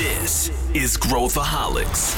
This is Growthaholics.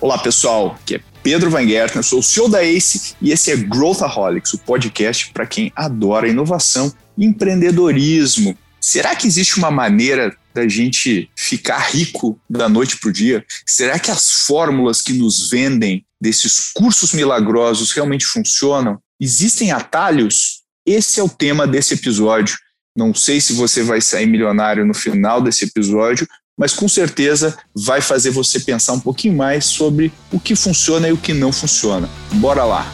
Olá pessoal, aqui é Pedro Van Gertner, sou o CEO da ACE e esse é Growthaholics, o podcast para quem adora inovação e empreendedorismo. Será que existe uma maneira da gente ficar rico da noite para o dia? Será que as fórmulas que nos vendem desses cursos milagrosos realmente funcionam? Existem atalhos? Esse é o tema desse episódio. Não sei se você vai sair milionário no final desse episódio, mas com certeza vai fazer você pensar um pouquinho mais sobre o que funciona e o que não funciona. Bora lá!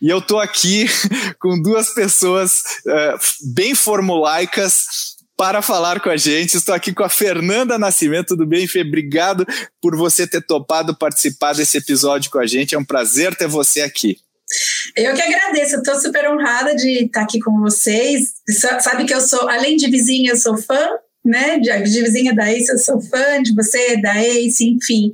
E eu tô aqui com duas pessoas uh, bem formulaicas para falar com a gente. Estou aqui com a Fernanda Nascimento. Tudo bem, Fê? Obrigado por você ter topado participar desse episódio com a gente. É um prazer ter você aqui. Eu que agradeço, estou super honrada de estar aqui com vocês. Sabe que eu sou, além de vizinha, eu sou fã né? De, de vizinha da Ace, eu sou fã de você, da Ace, enfim.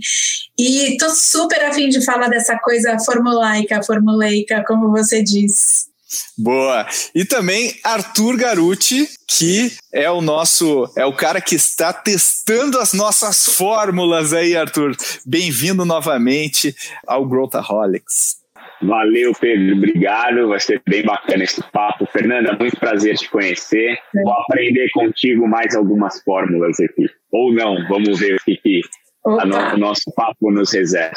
E tô super afim de falar dessa coisa formulaica, formuleica, como você diz. Boa. E também Arthur Garuti, que é o nosso, é o cara que está testando as nossas fórmulas aí, Arthur. Bem-vindo novamente ao Growthaholics. Valeu, Pedro. Obrigado. Vai ser bem bacana esse papo. Fernanda, muito prazer te conhecer. Vou aprender contigo mais algumas fórmulas aqui. Ou não, vamos ver o que, que no, o nosso papo nos reserva.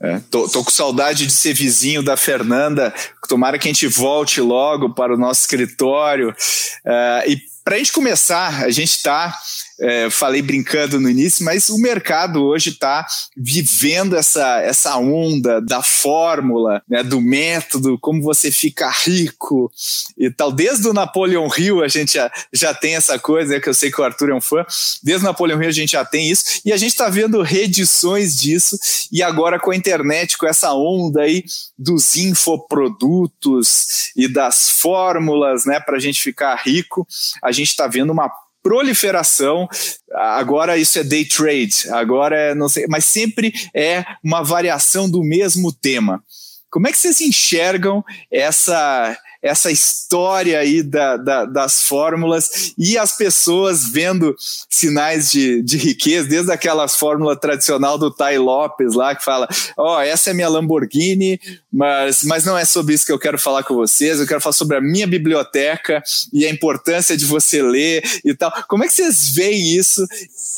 É, tô, tô, com saudade de ser vizinho da Fernanda. Tomara que a gente volte logo para o nosso escritório. Uh, e para a gente começar, a gente está é, falei brincando no início, mas o mercado hoje está vivendo essa, essa onda da fórmula, né, do método, como você fica rico e tal. Desde o Napoleon Hill a gente já, já tem essa coisa, né, que eu sei que o Arthur é um fã, desde o Napoleon Hill a gente já tem isso, e a gente está vendo reedições disso, e agora com a internet, com essa onda aí dos infoprodutos e das fórmulas, né, para a gente ficar rico, a gente está vendo uma proliferação. Agora isso é day trade, agora é não sei, mas sempre é uma variação do mesmo tema. Como é que vocês enxergam essa essa história aí da, da, das fórmulas e as pessoas vendo sinais de, de riqueza, desde aquelas fórmulas tradicional do Tai Lopes lá, que fala: Ó, oh, essa é minha Lamborghini, mas, mas não é sobre isso que eu quero falar com vocês, eu quero falar sobre a minha biblioteca e a importância de você ler e tal. Como é que vocês veem isso?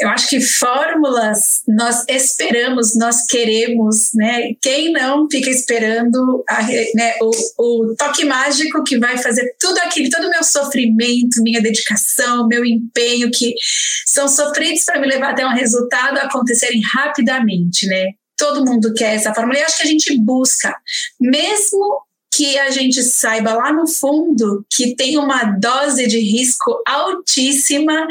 Eu acho que fórmulas nós esperamos, nós queremos, né? Quem não fica esperando a, né, o, o toque mágico que vai fazer tudo aquilo, todo o meu sofrimento, minha dedicação, meu empenho, que são sofridos para me levar até um resultado acontecerem rapidamente, né? Todo mundo quer essa fórmula e acho que a gente busca, mesmo que a gente saiba lá no fundo que tem uma dose de risco altíssima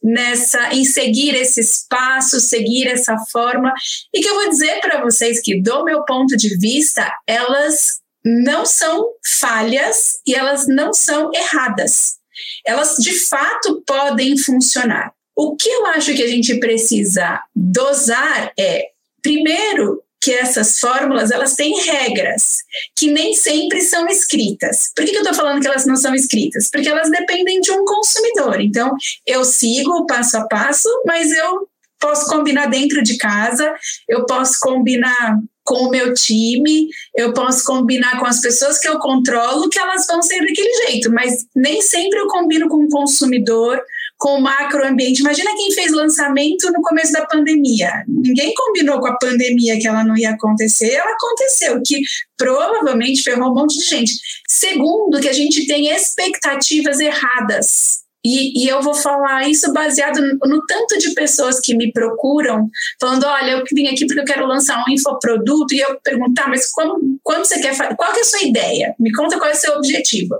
nessa em seguir esses passos, seguir essa forma e que eu vou dizer para vocês que do meu ponto de vista, elas não são falhas e elas não são erradas. Elas de fato podem funcionar. O que eu acho que a gente precisa dosar é, primeiro, que essas fórmulas elas têm regras que nem sempre são escritas. Por que, eu estou falando que elas não são escritas? Porque elas dependem de um consumidor. Então, eu sigo passo a passo, mas eu posso combinar dentro de casa, eu posso combinar com o meu time, eu posso combinar com as pessoas que eu controlo que elas vão ser daquele jeito, mas nem sempre eu combino com o consumidor, com o macroambiente. Imagina quem fez lançamento no começo da pandemia. Ninguém combinou com a pandemia que ela não ia acontecer, ela aconteceu, que provavelmente ferrou um monte de gente. Segundo, que a gente tem expectativas erradas e, e, eu vou falar isso baseado no, no, tanto de pessoas que me procuram, falando: olha, eu vim aqui porque eu quero lançar um infoproduto, e eu perguntar, mas como, quando você quer fazer? Qual é a sua ideia? Me conta qual é o seu objetivo.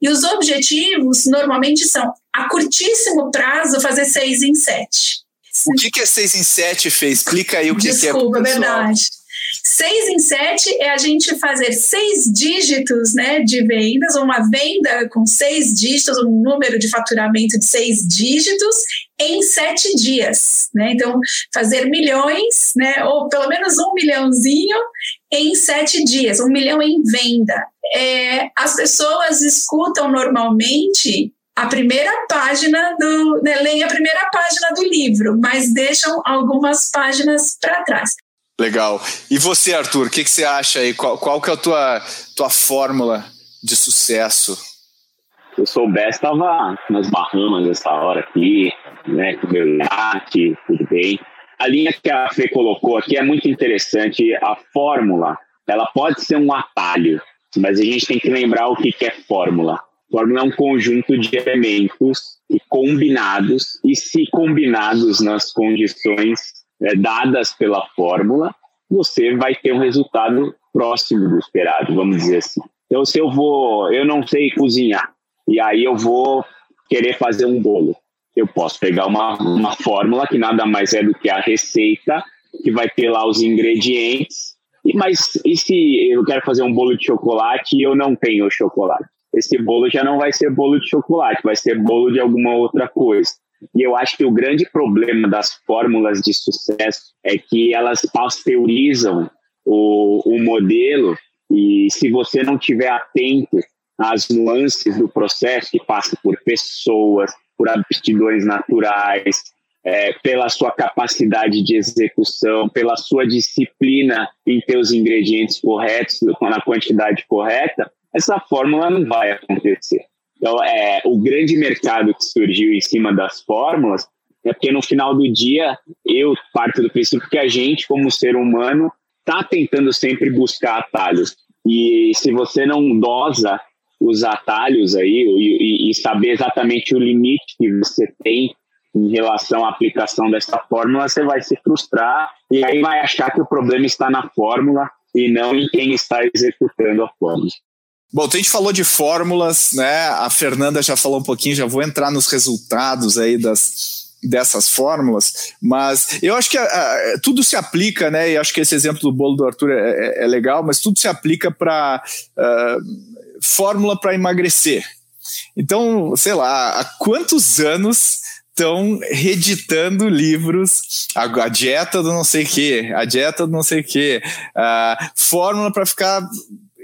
E os objetivos normalmente são, a curtíssimo prazo, fazer seis em sete. O que, que é seis em sete, Fê? Explica aí o que, Desculpa, que é. Desculpa, verdade. Seis em sete é a gente fazer seis dígitos né, de vendas, uma venda com seis dígitos, um número de faturamento de seis dígitos em sete dias. Né? Então, fazer milhões, né, ou pelo menos um milhãozinho em sete dias, um milhão em venda. É, as pessoas escutam normalmente a primeira página do. Né, leem a primeira página do livro, mas deixam algumas páginas para trás. Legal. E você, Arthur, o que, que, você acha aí? Qual, qual que é a tua, tua fórmula de sucesso? Se eu soubesse, estava nas Bahamas essa hora aqui, né, com meu iate, tudo bem. A linha que a Fê colocou aqui é muito interessante. A fórmula, ela pode ser um atalho, mas a gente tem que lembrar o que, que é fórmula. Fórmula é um conjunto de elementos e combinados, e se combinados nas condições é, dadas pela fórmula, você vai ter um resultado próximo do esperado, vamos dizer assim. Então, se eu vou, eu não sei cozinhar, e aí eu vou querer fazer um bolo, eu posso pegar uma, uma fórmula que nada mais é do que a receita, que vai ter lá os ingredientes, e, mas e se eu quero fazer um bolo de chocolate e eu não tenho chocolate? Esse bolo já não vai ser bolo de chocolate, vai ser bolo de alguma outra coisa. E eu acho que o grande problema das fórmulas de sucesso é que elas pasteurizam o, o modelo e se você não tiver atento às nuances do processo que passa por pessoas, por aptidões naturais, é, pela sua capacidade de execução, pela sua disciplina em ter os ingredientes corretos, na quantidade correta, essa fórmula não vai acontecer. Então, é, o grande mercado que surgiu em cima das fórmulas é porque no final do dia eu parto do princípio que a gente, como ser humano, está tentando sempre buscar atalhos. E se você não dosa os atalhos aí e, e, saber exatamente o limite que você tem em relação à aplicação dessa fórmula, você vai se frustrar e aí vai achar que o problema está na fórmula e não em quem está executando a fórmula. Bom, então a gente falou de fórmulas, né? A Fernanda já falou um pouquinho, já vou entrar nos resultados aí das, dessas fórmulas, mas eu acho que a, a, tudo se aplica, né? E acho que esse exemplo do bolo do Arthur é, é, é legal, mas tudo se aplica para uh, ah, fórmula para emagrecer. Então, sei lá, há quantos anos estão reeditando livros, a, a, dieta do não sei o que, a dieta do não sei o que, a fórmula para ficar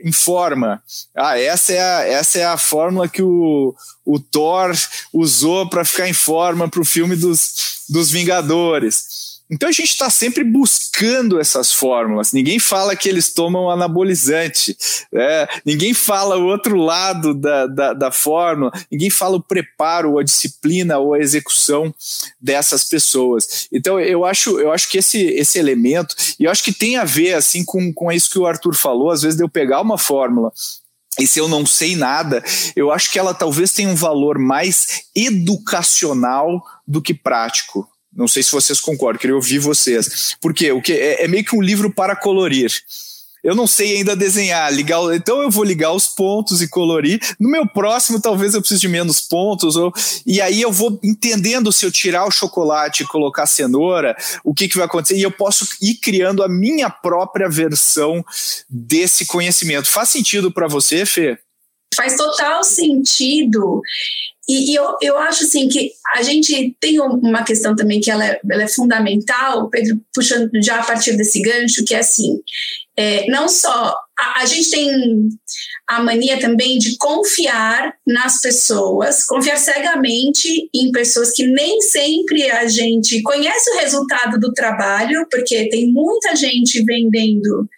em forma. Ah, essa é a, essa é a fórmula que o, o Thor usou para ficar em forma para o filme dos, dos Vingadores. Então a gente está sempre buscando essas fórmulas. Ninguém fala que eles tomam anabolizante, né? ninguém fala o outro lado da, da, da fórmula, ninguém fala o preparo, a disciplina ou a execução dessas pessoas. Então eu acho, eu acho que esse, esse elemento, e eu acho que tem a ver assim com, com isso que o Arthur falou, às vezes de eu pegar uma fórmula e se eu não sei nada, eu acho que ela talvez tenha um valor mais educacional do que prático. Não sei se vocês concordam, queria ouvir vocês. Porque o que é, é meio que um livro para colorir eu não sei ainda desenhar, ligar, então eu vou ligar os pontos e colorir. No meu próximo, talvez eu precise de menos pontos, ou, e aí eu vou entendendo se eu tirar o chocolate e colocar cenoura, o que, que vai acontecer, e eu posso ir criando a minha própria versão desse conhecimento. Faz sentido para você, Fê? Faz total sentido. E, e, eu, eu acho assim que a gente tem uma questão também que ela é, ela é fundamental, Pedro, puxando já a partir desse gancho, que é assim, é, não só a, a, gente tem a mania também de confiar nas pessoas, confiar cegamente em pessoas que nem sempre a gente conhece o resultado do trabalho, porque tem muita gente vendendo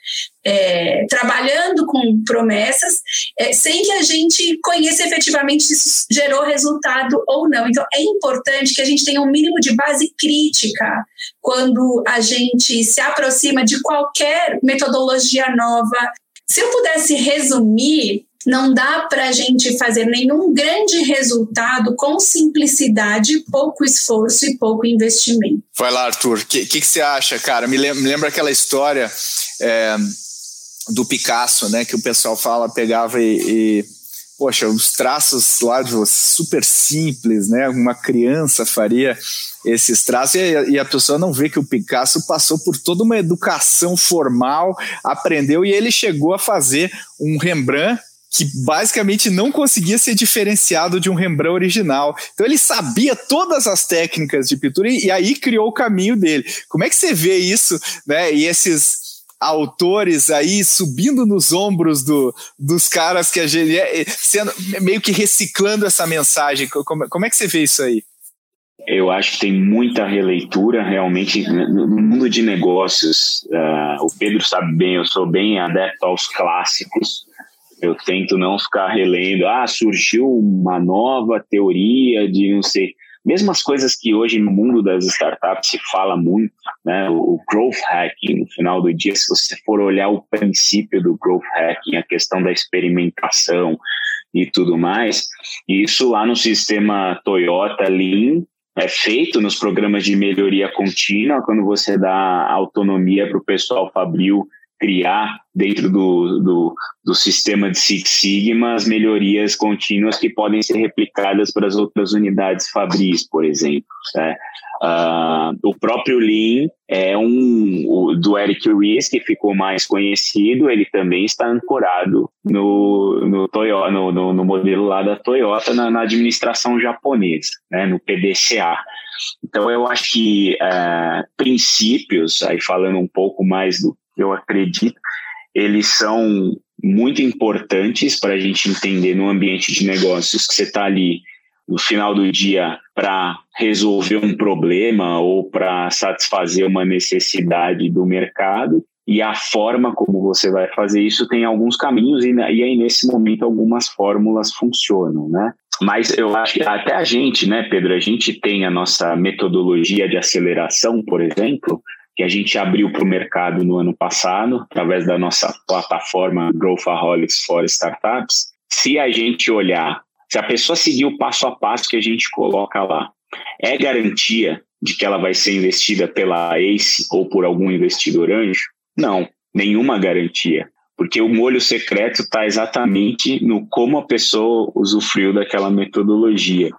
é, trabalhando com promessas, é, sem que a gente conheça efetivamente se isso gerou resultado ou não. Então, é importante que a gente tenha um mínimo de base crítica quando a gente se aproxima de qualquer metodologia nova. Se eu pudesse resumir, não dá para a gente fazer nenhum grande resultado com simplicidade, pouco esforço e pouco investimento. Vai lá, Arthur. O que, que, que, você acha, cara? Me lembra, me lembra aquela história. É do Picasso, né? Que o pessoal fala, pegava e, e poxa, os traços lá de super simples, né? Uma criança faria esses traços e, e a pessoa não vê que o Picasso passou por toda uma educação formal, aprendeu e ele chegou a fazer um Rembrandt que basicamente não conseguia ser diferenciado de um Rembrandt original. Então ele sabia todas as técnicas de pintura e, e aí criou o caminho dele. Como é que você vê isso, né? E esses autores aí subindo nos ombros do, dos caras que a gente é, sendo meio que reciclando essa mensagem. Como, como é que você vê isso aí? Eu acho que tem muita releitura realmente no mundo de negócios. Uh, o Pedro sabe bem, eu sou bem adepto aos clássicos. Eu tento não ficar relendo. Ah, surgiu uma nova teoria de não sei mesmas coisas que hoje no mundo das startups se fala muito, né? O growth hacking, no final do dia, se você for olhar o princípio do growth hacking, a questão da experimentação e tudo mais, isso lá no sistema Toyota Lean é feito nos programas de melhoria contínua, quando você dá autonomia para o pessoal fabril criar dentro do, do, do, sistema de Six Sigma as melhorias contínuas que podem ser replicadas para as outras unidades fabris, por exemplo. Né? Uh, o próprio Lean é um o, do Eric Ries, que ficou mais conhecido, ele também está ancorado no, no, Toyota, no, no, no modelo lá da Toyota, na, na administração japonesa, né? no PDCA. Então, eu acho que uh, princípios, aí falando um pouco mais do eu acredito, eles são muito importantes para a gente entender no ambiente de negócios que você está ali no final do dia para resolver um problema ou para satisfazer uma necessidade do mercado e a forma como você vai fazer isso tem alguns caminhos e, e aí nesse momento algumas fórmulas funcionam, né? Mas eu acho que até a gente, né, Pedro, a gente tem a nossa metodologia de aceleração, por exemplo, que a gente abriu para o mercado no ano passado, através da nossa plataforma Growthaholics for Startups. Se a gente olhar, se a pessoa seguir o passo a passo que a gente coloca lá, é garantia de que ela vai ser investida pela ACE ou por algum investidor anjo? Não, nenhuma garantia. Porque o molho secreto está exatamente no como a pessoa usufruiu daquela metodologia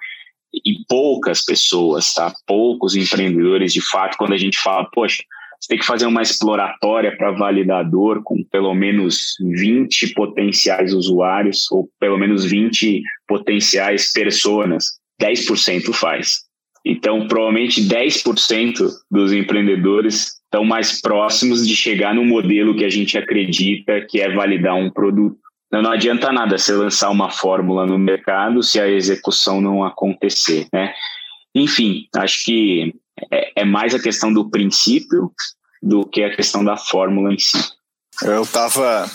e poucas pessoas, tá? Poucos empreendedores, de fato, quando a gente fala, poxa, você tem que fazer uma exploratória para validador com pelo menos 20 potenciais usuários ou pelo menos 20 potenciais personas, 10% faz. Então, provavelmente 10% dos empreendedores estão mais próximos de chegar no modelo que a gente acredita que é validar um produto. Não, adianta nada você lançar uma fórmula no mercado se a execução não acontecer, né? Enfim, acho que é, é mais a questão do princípio do que a questão da fórmula em si. Eu estava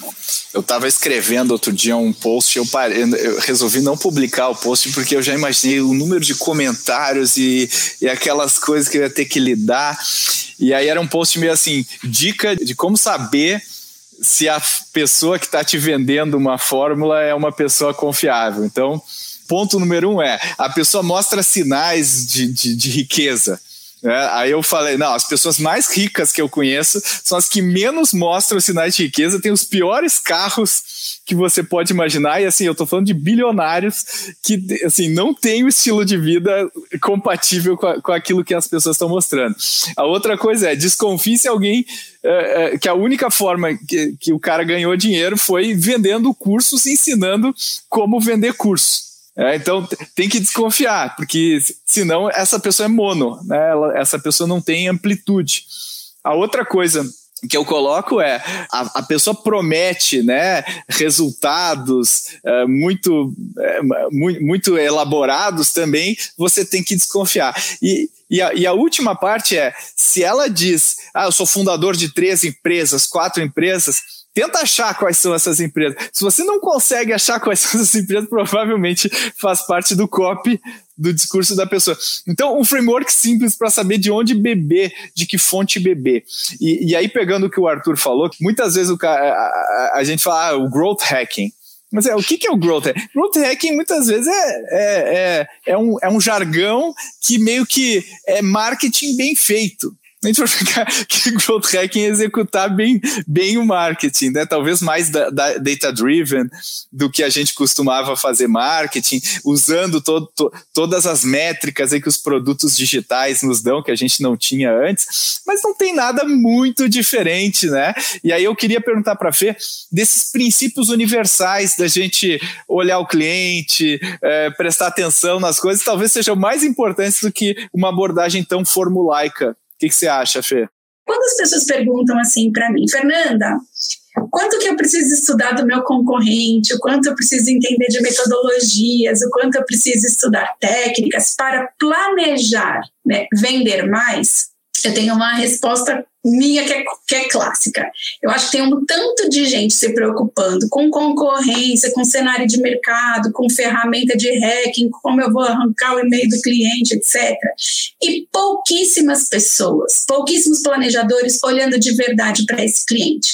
eu tava escrevendo outro dia um post, eu, parei, eu resolvi não publicar o post porque eu já imaginei o número de comentários e, e aquelas coisas que eu ia ter que lidar. E aí era um post meio assim, dica de como saber se a pessoa que está te vendendo uma fórmula é uma pessoa confiável. Então, ponto número um é: a pessoa mostra sinais de, de, de riqueza. É, aí eu falei, não, as pessoas mais ricas que eu conheço são as que menos mostram sinais de riqueza, têm os piores carros que você pode imaginar, e assim, eu tô falando de bilionários que, assim, não têm o estilo de vida compatível com, a, com aquilo que as pessoas estão mostrando. A outra coisa é, desconfie se alguém, é, é, que a única forma que, que o cara ganhou dinheiro foi vendendo cursos, ensinando como vender cursos. É, então tem que desconfiar, porque senão essa pessoa é mono, né? Ela, essa pessoa não tem amplitude. A outra coisa que eu coloco é a, a pessoa promete né, resultados é, muito, é, muito, muito elaborados também, você tem que desconfiar. E, e a, e a, última parte é: se ela diz, ah, eu sou fundador de três empresas, quatro empresas, Tenta achar quais são essas empresas. Se você não consegue achar quais são essas empresas, provavelmente faz parte do copy do discurso da pessoa. Então, um framework simples para saber de onde beber, de que fonte beber. E, e, aí, pegando o que o Arthur falou, muitas vezes o, a, a, a gente fala ah, o growth hacking. Mas é, o que, que é o growth hacking? Growth hacking muitas vezes é, é, é, é, um, é um jargão que meio que é marketing bem feito. A gente vai ficar que growth hacking é executar bem, bem o marketing, né? Talvez mais da, da data driven do que a gente costumava fazer marketing, usando to, to, todas as métricas aí que os produtos digitais nos dão que a gente não tinha antes, mas não tem nada muito diferente, né? E aí eu queria perguntar para Fê desses princípios universais da gente olhar o cliente, é, prestar atenção nas coisas, talvez sejam mais importantes do que uma abordagem tão formulaica que, que você acha, Fê? Quando as pessoas perguntam assim para mim, Fernanda, quanto que eu preciso estudar do meu concorrente, o quanto eu preciso entender de metodologias, o quanto eu preciso estudar técnicas para planejar, né, vender mais, eu tenho uma resposta minha que é, que é clássica. Eu acho que tem um tanto de gente se preocupando com concorrência, com cenário de mercado, com ferramenta de hacking, como eu vou arrancar o e-mail do cliente, etc. E pouquíssimas pessoas, pouquíssimos planejadores olhando de verdade para esse cliente.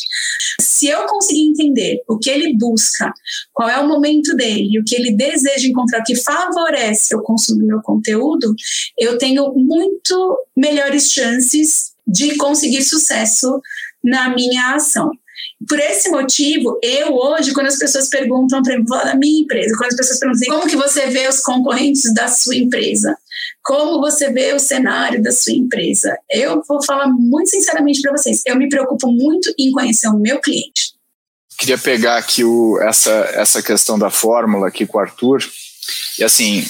Se eu conseguir entender o que ele busca, qual é o momento dele, o que ele deseja encontrar, o que favorece o consumo do meu conteúdo, eu tenho muito melhores chances de conseguir sucesso na minha ação. Por esse motivo, eu hoje, quando as pessoas perguntam para mim, da minha empresa, quando as pessoas perguntam assim, como que você vê os concorrentes da sua empresa? Como você vê o cenário da sua empresa? Eu vou falar muito sinceramente para vocês, eu me preocupo muito em conhecer o meu cliente. Queria pegar aqui o, essa, essa questão da fórmula aqui com o Arthur. E assim,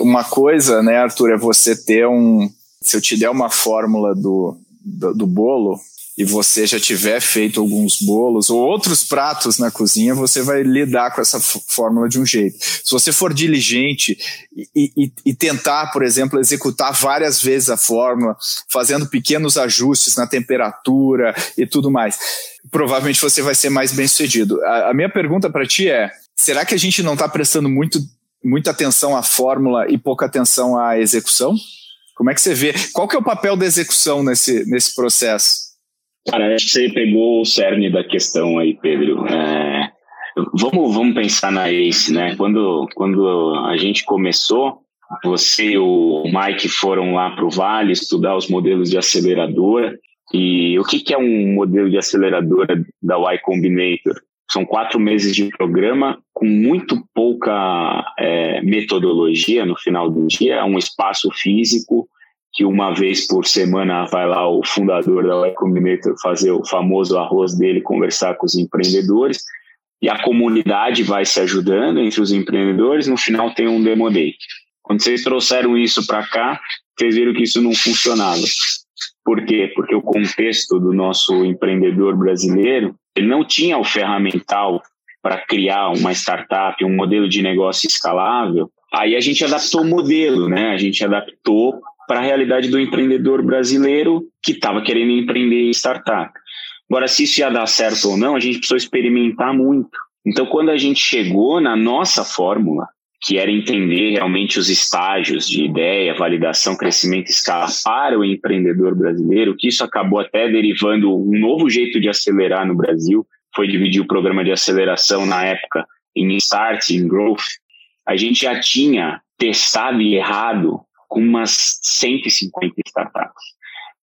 uma coisa, né, Arthur, é você ter um, se eu te der uma fórmula do, do, do bolo e você já tiver feito alguns bolos ou outros pratos na cozinha, você vai lidar com essa fórmula de um jeito. Se você for diligente e, e, e, tentar, por exemplo, executar várias vezes a fórmula, fazendo pequenos ajustes na temperatura e tudo mais, provavelmente você vai ser mais bem sucedido. A, a minha pergunta para ti é: será que a gente não está prestando muito, muita atenção à fórmula e pouca atenção à execução? Como é que você vê? Qual que é o papel da execução nesse, nesse processo? Cara, acho que você pegou o cerne da questão aí, Pedro. É, vamos, vamos pensar na ACE, né? Quando, quando a gente começou, você e o Mike foram lá para o Vale estudar os modelos de aceleradora. E o que, que é um modelo de aceleradora da Y Combinator? São quatro meses de programa com muito pouca é, metodologia no final do dia, um espaço físico que uma vez por semana vai lá o fundador da Y fazer o famoso arroz dele, conversar com os empreendedores, e a comunidade vai se ajudando entre os empreendedores, no final tem um demo day. Quando vocês trouxeram isso para cá, vocês viram que isso não funcionava. Por quê? Porque o contexto do nosso empreendedor brasileiro ele não tinha o ferramental para criar uma startup, um modelo de negócio escalável. Aí a gente adaptou o modelo, né? A gente adaptou para a realidade do empreendedor brasileiro que estava querendo empreender em startup. Agora, se isso ia dar certo ou não, a gente precisou experimentar muito. Então, quando a gente chegou na nossa fórmula, que era entender realmente os estágios de ideia, validação, crescimento e escala para o empreendedor brasileiro, que isso acabou até derivando um novo jeito de acelerar no Brasil, foi dividir o programa de aceleração na época em Start, em Growth. A gente já tinha testado e errado com umas 150 startups.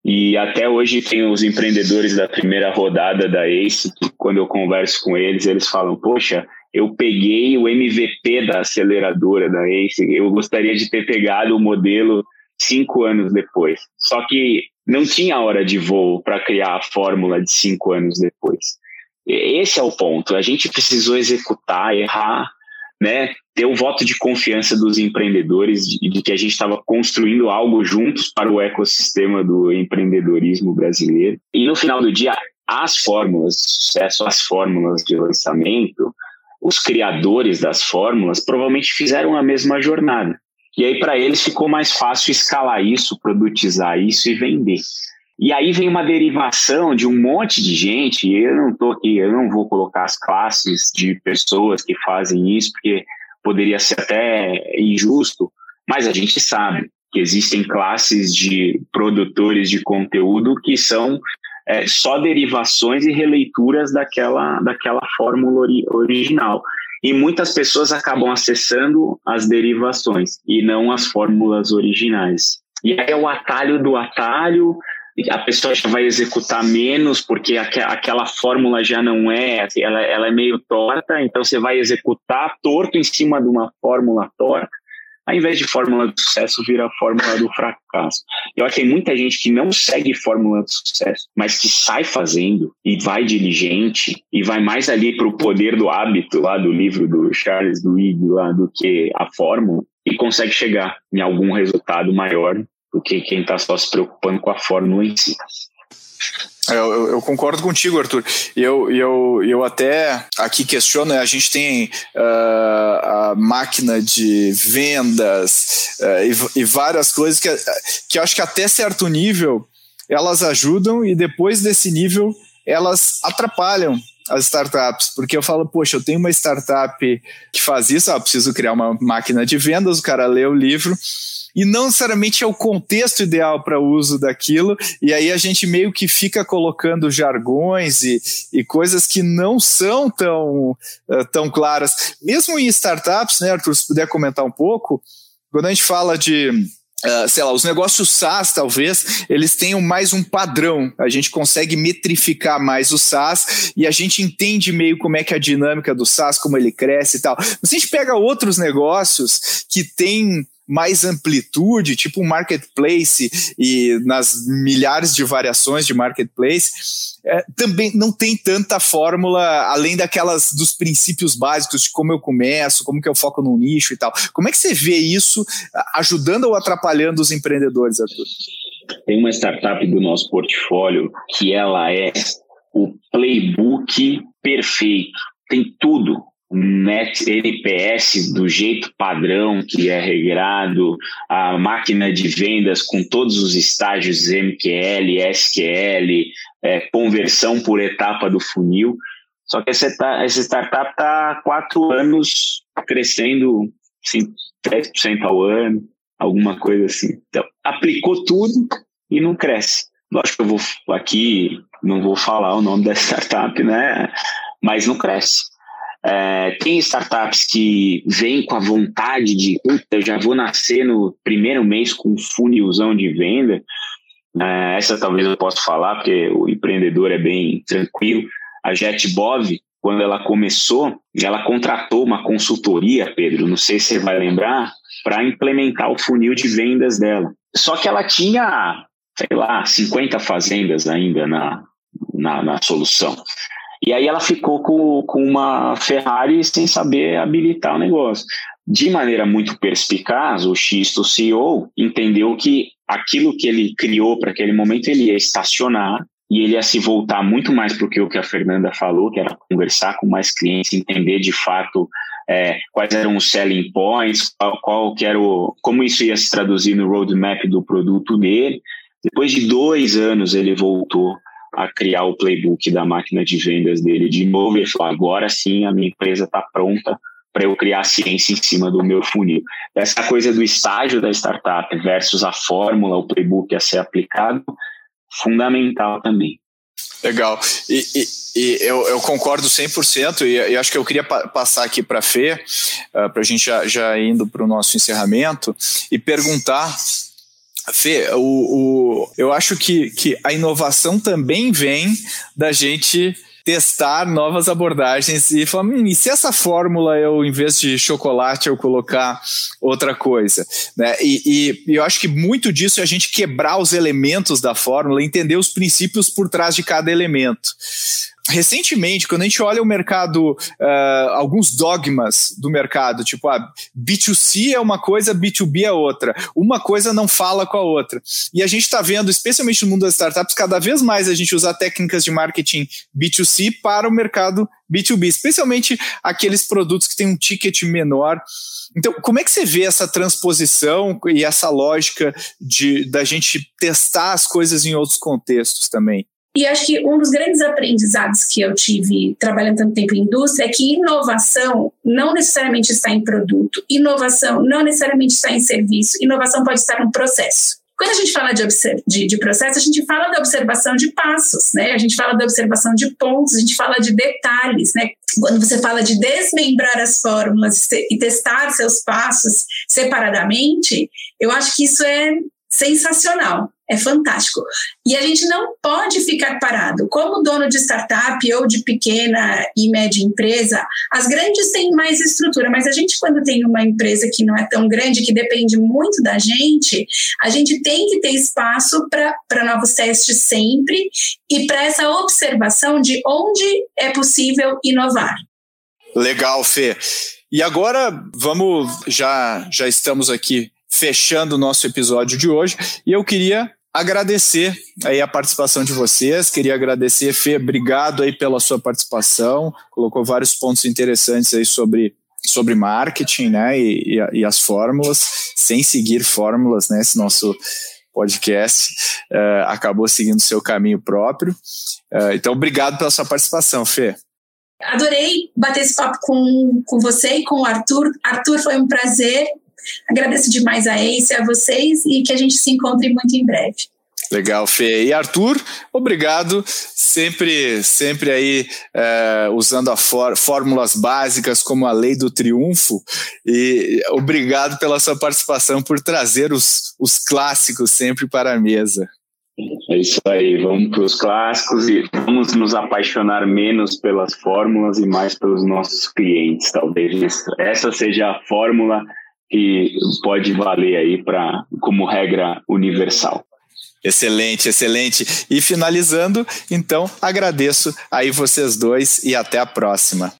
E até hoje tem os empreendedores da primeira rodada da ACE, que quando eu converso com eles, eles falam, poxa, eu peguei o MVP da aceleradora da ACE, eu gostaria de ter pegado o modelo cinco anos depois. Só que não tinha hora de voo para criar a fórmula de cinco anos depois. Esse é o ponto. A gente precisou executar, errar, né, ter o voto de confiança dos empreendedores de, de que a gente estava construindo algo juntos para o ecossistema do empreendedorismo brasileiro. E no final do dia, as fórmulas de sucesso, as fórmulas de lançamento, os criadores das fórmulas provavelmente fizeram a mesma jornada. E aí, para eles, ficou mais fácil escalar isso, produtizar isso e vender. E aí vem uma derivação de um monte de gente, e eu não tô aqui, eu não vou colocar as classes de pessoas que fazem isso, porque poderia ser até injusto, mas a gente sabe que existem classes de produtores de conteúdo que são é, só derivações e releituras daquela, daquela fórmula ori original. E muitas pessoas acabam acessando as derivações e não as fórmulas originais. E aí é o atalho do atalho, a pessoa já vai executar menos porque aquela fórmula já não é, ela, ela é meio torta, então você vai executar torto em cima de uma fórmula torta ao invés de fórmula de sucesso, vira fórmula do fracasso. Eu acho que tem muita gente que não segue fórmula de sucesso, mas que sai fazendo e vai diligente e vai mais ali para o poder do hábito, lá do livro do Charles Duhigg, lá do que a fórmula, e consegue chegar em algum resultado maior do que quem está só se preocupando com a fórmula em si. É, eu, eu, concordo contigo, Arthur. Eu, eu, eu até aqui questiono, né? a gente tem uh, a máquina de vendas uh, e, e, várias coisas que, que eu acho que até certo nível elas ajudam e depois desse nível elas atrapalham as startups, porque eu falo, poxa, eu tenho uma startup que faz isso, ah, preciso criar uma máquina de vendas, o cara lê o livro, e não necessariamente é o contexto ideal para o uso daquilo, e aí a gente meio que fica colocando jargões e, e coisas que não são tão, uh, tão claras. Mesmo em startups, né, Arthur, se puder comentar um pouco, quando a gente fala de Uh, sei lá, os negócios SaaS, talvez, eles tenham mais um padrão. A gente consegue metrificar mais o SaaS e a gente entende meio como é que é a dinâmica do SaaS, como ele cresce e tal. Mas se a gente pega outros negócios que têm mais amplitude, tipo um marketplace e nas milhares de variações de marketplace, é, também não tem tanta fórmula além daquelas dos princípios básicos de como eu começo, como que eu foco no nicho e tal. Como é que você vê isso ajudando ou atrapalhando os empreendedores, Arthur? Tem uma startup do nosso portfólio que ela é o playbook perfeito. Tem tudo Net NPS do jeito padrão que é regrado, a máquina de vendas com todos os estágios MQL, SQL, é, conversão por etapa do funil. Só que essa, essa startup está quatro anos crescendo assim, 10% ao ano, alguma coisa assim. Então, aplicou tudo e não cresce. Lógico que eu vou aqui, não vou falar o nome da startup, né? Mas não cresce. É, tem startups que vêm com a vontade de, puta, já vou nascer no primeiro mês com um funilzão de venda. É, essa talvez eu possa falar, porque o empreendedor é bem tranquilo. A JetBov, quando ela começou, ela contratou uma consultoria, Pedro, não sei se você vai lembrar, para implementar o funil de vendas dela. Só que ela tinha, sei lá, 50 fazendas ainda na, na, na solução. E aí ela ficou com, com uma Ferrari sem saber habilitar o negócio. De maneira muito perspicaz, o Xisto CEO entendeu que aquilo que ele criou para aquele momento ele ia estacionar e ele ia se voltar muito mais para o que a Fernanda falou, que era conversar com mais clientes, entender de fato é, quais eram os selling points, qual, qual que era o, como isso ia se traduzir no roadmap do produto dele. Depois de dois anos ele voltou a criar o playbook da máquina de vendas dele de novo agora sim a minha empresa está pronta para eu criar ciência em cima do meu funil. Essa coisa do estágio da startup versus a fórmula, o playbook a ser aplicado, fundamental também. Legal. E, e, e eu, eu, concordo 100% e, e acho que eu queria pa passar aqui para a Fê, uh, para a gente já, já indo para o nosso encerramento, e perguntar Fê, o, o, eu acho que, que a inovação também vem da gente testar novas abordagens e falar, hum, e se essa fórmula eu, em vez de chocolate, eu colocar outra coisa? Né? E, e, eu acho que muito disso é a gente quebrar os elementos da fórmula, entender os princípios por trás de cada elemento recentemente, quando a gente olha o mercado, uh, alguns dogmas do mercado, tipo, ah, B2C é uma coisa, B2B é outra. Uma coisa não fala com a outra. E a gente está vendo, especialmente no mundo das startups, cada vez mais a gente usar técnicas de marketing B2C para o mercado B2B, especialmente aqueles produtos que têm um ticket menor. Então, como é que você vê essa transposição e essa lógica de da gente testar as coisas em outros contextos também? E acho que um dos grandes aprendizados que eu tive trabalhando tanto tempo em indústria é que inovação não necessariamente está em produto, inovação não necessariamente está em serviço, inovação pode estar no processo. Quando a gente fala de, de, de, processo, a gente fala da observação de passos, né? A gente fala da observação de pontos, a gente fala de detalhes, né? Quando você fala de desmembrar as fórmulas e testar seus passos separadamente, eu acho que isso é sensacional, é fantástico. E a gente não pode ficar parado. Como dono de startup ou de pequena e média empresa, as grandes têm mais estrutura, mas a gente, quando tem uma empresa que não é tão grande, que depende muito da gente, a gente tem que ter espaço para novos testes sempre e para essa observação de onde é possível inovar. Legal, Fê. E agora vamos, já, já estamos aqui fechando o nosso episódio de hoje. E eu queria agradecer aí a participação de vocês, queria agradecer, Fê, obrigado aí pela sua participação, colocou vários pontos interessantes aí sobre, sobre marketing, né, e, e, e as fórmulas, sem seguir fórmulas, né, esse nosso podcast uh, acabou seguindo seu caminho próprio. Uh, então, obrigado pela sua participação, Fê. Adorei bater esse papo com, com você e com o Arthur. Arthur, foi um prazer Agradeço demais a Ace, a vocês e que a gente se encontre muito em breve. Legal, Fê. E Arthur, obrigado. Sempre, sempre aí é, usando a fórmulas básicas como a lei do triunfo. E obrigado pela sua participação por trazer os, os clássicos sempre para a mesa. É isso aí, vamos para os clássicos e vamos nos apaixonar menos pelas fórmulas e mais pelos nossos clientes. Talvez essa seja a fórmula que pode valer aí para como regra universal. Excelente, excelente. E finalizando, então agradeço aí vocês dois e até a próxima.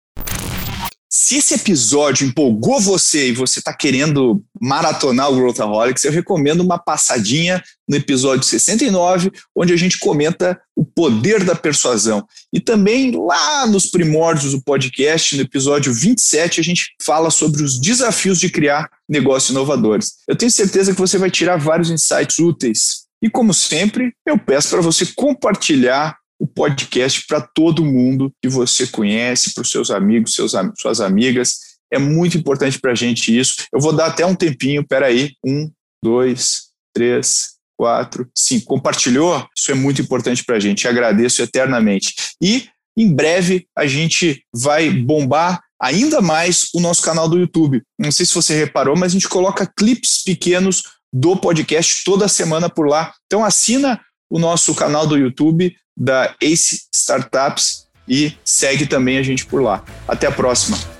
Se esse episódio empolgou você e você está querendo maratonar o Growthaholics, eu recomendo uma passadinha no episódio 69, onde a gente comenta o poder da persuasão. E também lá nos primórdios do podcast, no episódio 27, a gente fala sobre os desafios de criar negócios inovadores. Eu tenho certeza que você vai tirar vários insights úteis. E como sempre, eu peço para você compartilhar o podcast para todo mundo que você conhece, para os seus amigos, seus, suas amigas. É muito importante para a gente isso. Eu vou dar até um tempinho, peraí. Um, dois, três, quatro, cinco. Compartilhou? Isso é muito importante para a gente. Agradeço eternamente. E em breve a gente vai bombar ainda mais o nosso canal do YouTube. Não sei se você reparou, mas a gente coloca clipes pequenos do podcast toda semana por lá. Então assina o nosso canal do YouTube da Ace Startups e segue também a gente por lá. Até a próxima.